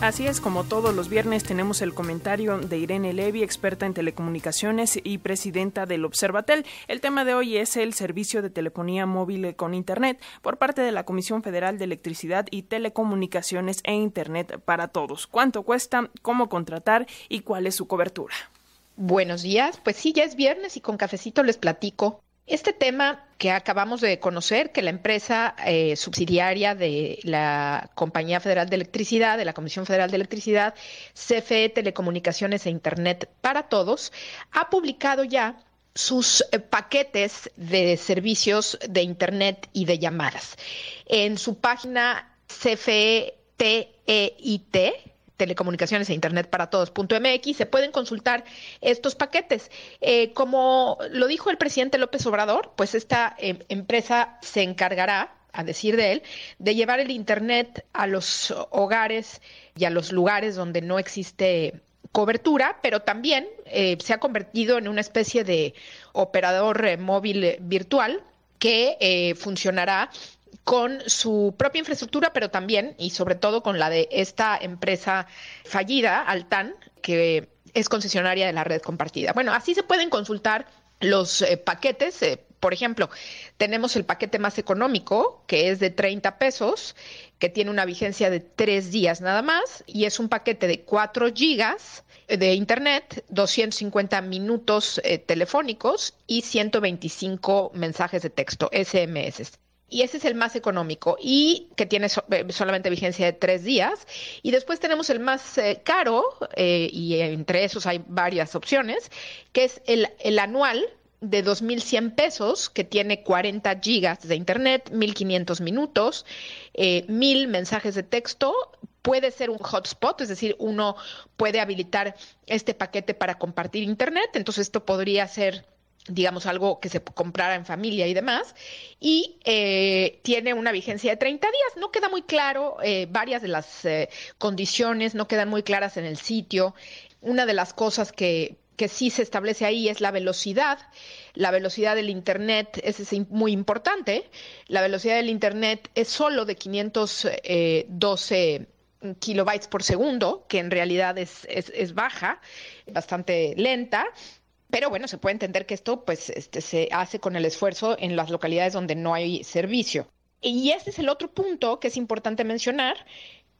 Así es, como todos los viernes tenemos el comentario de Irene Levy, experta en telecomunicaciones y presidenta del Observatel. El tema de hoy es el servicio de telefonía móvil con Internet por parte de la Comisión Federal de Electricidad y Telecomunicaciones e Internet para todos. ¿Cuánto cuesta? ¿Cómo contratar? ¿Y cuál es su cobertura? Buenos días. Pues sí, ya es viernes y con cafecito les platico este tema que acabamos de conocer, que la empresa eh, subsidiaria de la Compañía Federal de Electricidad, de la Comisión Federal de Electricidad, CFE Telecomunicaciones e Internet para Todos, ha publicado ya sus eh, paquetes de servicios de Internet y de llamadas. En su página CFE TEIT, telecomunicaciones e internet para todos.mx, se pueden consultar estos paquetes. Eh, como lo dijo el presidente López Obrador, pues esta em, empresa se encargará a decir de él, de llevar el Internet a los hogares y a los lugares donde no existe cobertura, pero también eh, se ha convertido en una especie de operador eh, móvil virtual que funcionará con su propia infraestructura, pero también y sobre todo con la de esta empresa fallida, Altan, que es concesionaria de la red compartida. Bueno, así se pueden consultar los eh, paquetes. Eh, por ejemplo, tenemos el paquete más económico, que es de 30 pesos, que tiene una vigencia de tres días nada más, y es un paquete de 4 gigas de Internet, 250 minutos eh, telefónicos y 125 mensajes de texto, SMS y ese es el más económico y que tiene eh, solamente vigencia de tres días. Y después tenemos el más eh, caro, eh, y entre esos hay varias opciones, que es el, el anual de 2.100 pesos, que tiene 40 gigas de internet, 1.500 minutos, eh, 1.000 mensajes de texto. Puede ser un hotspot, es decir, uno puede habilitar este paquete para compartir internet. Entonces, esto podría ser digamos, algo que se comprara en familia y demás, y eh, tiene una vigencia de 30 días. No queda muy claro, eh, varias de las eh, condiciones no quedan muy claras en el sitio. Una de las cosas que, que sí se establece ahí es la velocidad. La velocidad del Internet es, muy importante. La velocidad del Internet es solo de 512 kilobytes por segundo, que en realidad es, es, es baja, bastante lenta. Pero bueno, se puede entender que esto pues este, se hace con el esfuerzo en las localidades donde no hay servicio. Y ese es el otro punto que es importante mencionar,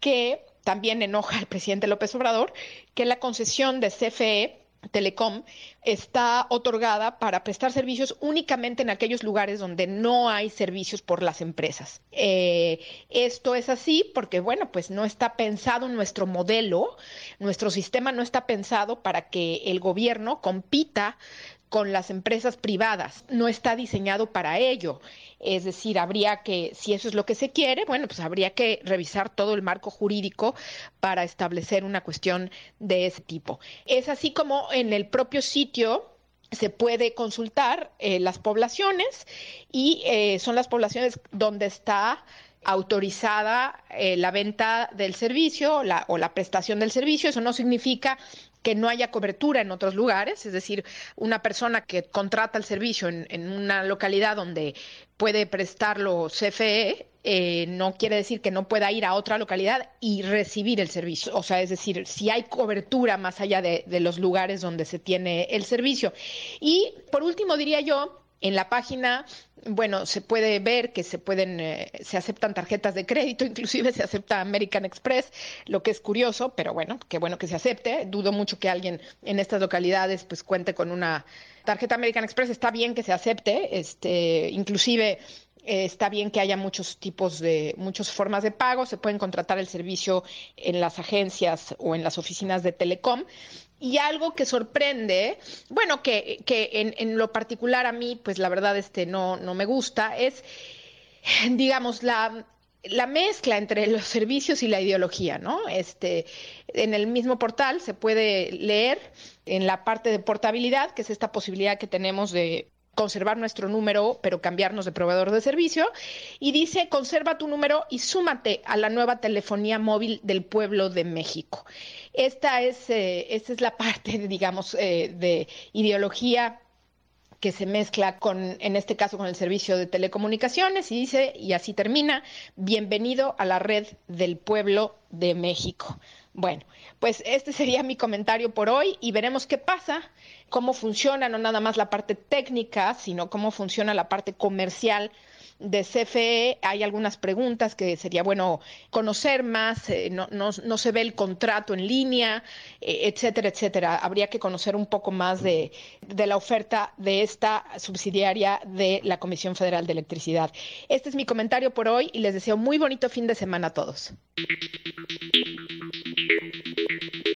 que también enoja al presidente López Obrador, que la concesión de CFE Telecom está otorgada para prestar servicios únicamente en aquellos lugares donde no hay servicios por las empresas. Eh, esto es así porque, bueno, pues no está pensado nuestro modelo, nuestro sistema no está pensado para que el gobierno compita con las empresas privadas. No está diseñado para ello. Es decir, habría que, si eso es lo que se quiere, bueno, pues habría que revisar todo el marco jurídico para establecer una cuestión de ese tipo. Es así como en el propio sitio se puede consultar eh, las poblaciones y eh, son las poblaciones donde está autorizada eh, la venta del servicio o la prestación del servicio. Eso no significa que no haya cobertura en otros lugares, es decir, una persona que contrata el servicio en, una localidad donde puede prestarlo CFE, eh, no quiere decir que no pueda ir a otra localidad y recibir el servicio. O sea, es decir, si hay cobertura más allá de los lugares donde se tiene el servicio. Y por último, diría yo, en la página, bueno, se puede ver que se pueden, eh, se aceptan tarjetas de crédito, inclusive se acepta American Express, lo que es curioso, pero bueno, qué bueno que se acepte. Dudo mucho que alguien en estas localidades pues cuente con una tarjeta American Express. Está bien que se acepte, este, inclusive eh, está bien que haya muchos tipos de, muchas formas de pago, se pueden contratar el servicio en las agencias o en las oficinas de Telecom. Y algo que sorprende, bueno, que, que en, en, lo particular a mí, pues la verdad este no, no me gusta, es, digamos, la, la mezcla entre los servicios y la ideología, ¿no? Este, en el mismo portal se puede leer en la parte de portabilidad, que es esta posibilidad que tenemos de conservar nuestro número, pero cambiarnos de proveedor de servicio. Y dice, conserva tu número y súmate a la nueva telefonía móvil del pueblo de México. Esta es, eh, esta es la parte, digamos, eh, de ideología que se mezcla con, en este caso, con el servicio de telecomunicaciones y dice, y así termina, bienvenido a la red del pueblo de México. Bueno, pues este sería mi comentario por hoy y veremos qué pasa, cómo funciona no nada más la parte técnica, sino cómo funciona la parte comercial de CFE hay algunas preguntas que sería bueno conocer más, eh, no, no, no, se ve el contrato en línea, eh, etcétera, etcétera. Habría que conocer un poco más de, de la oferta de esta subsidiaria de la Comisión Federal de Electricidad. Este es mi comentario por hoy y les deseo muy bonito fin de semana a todos.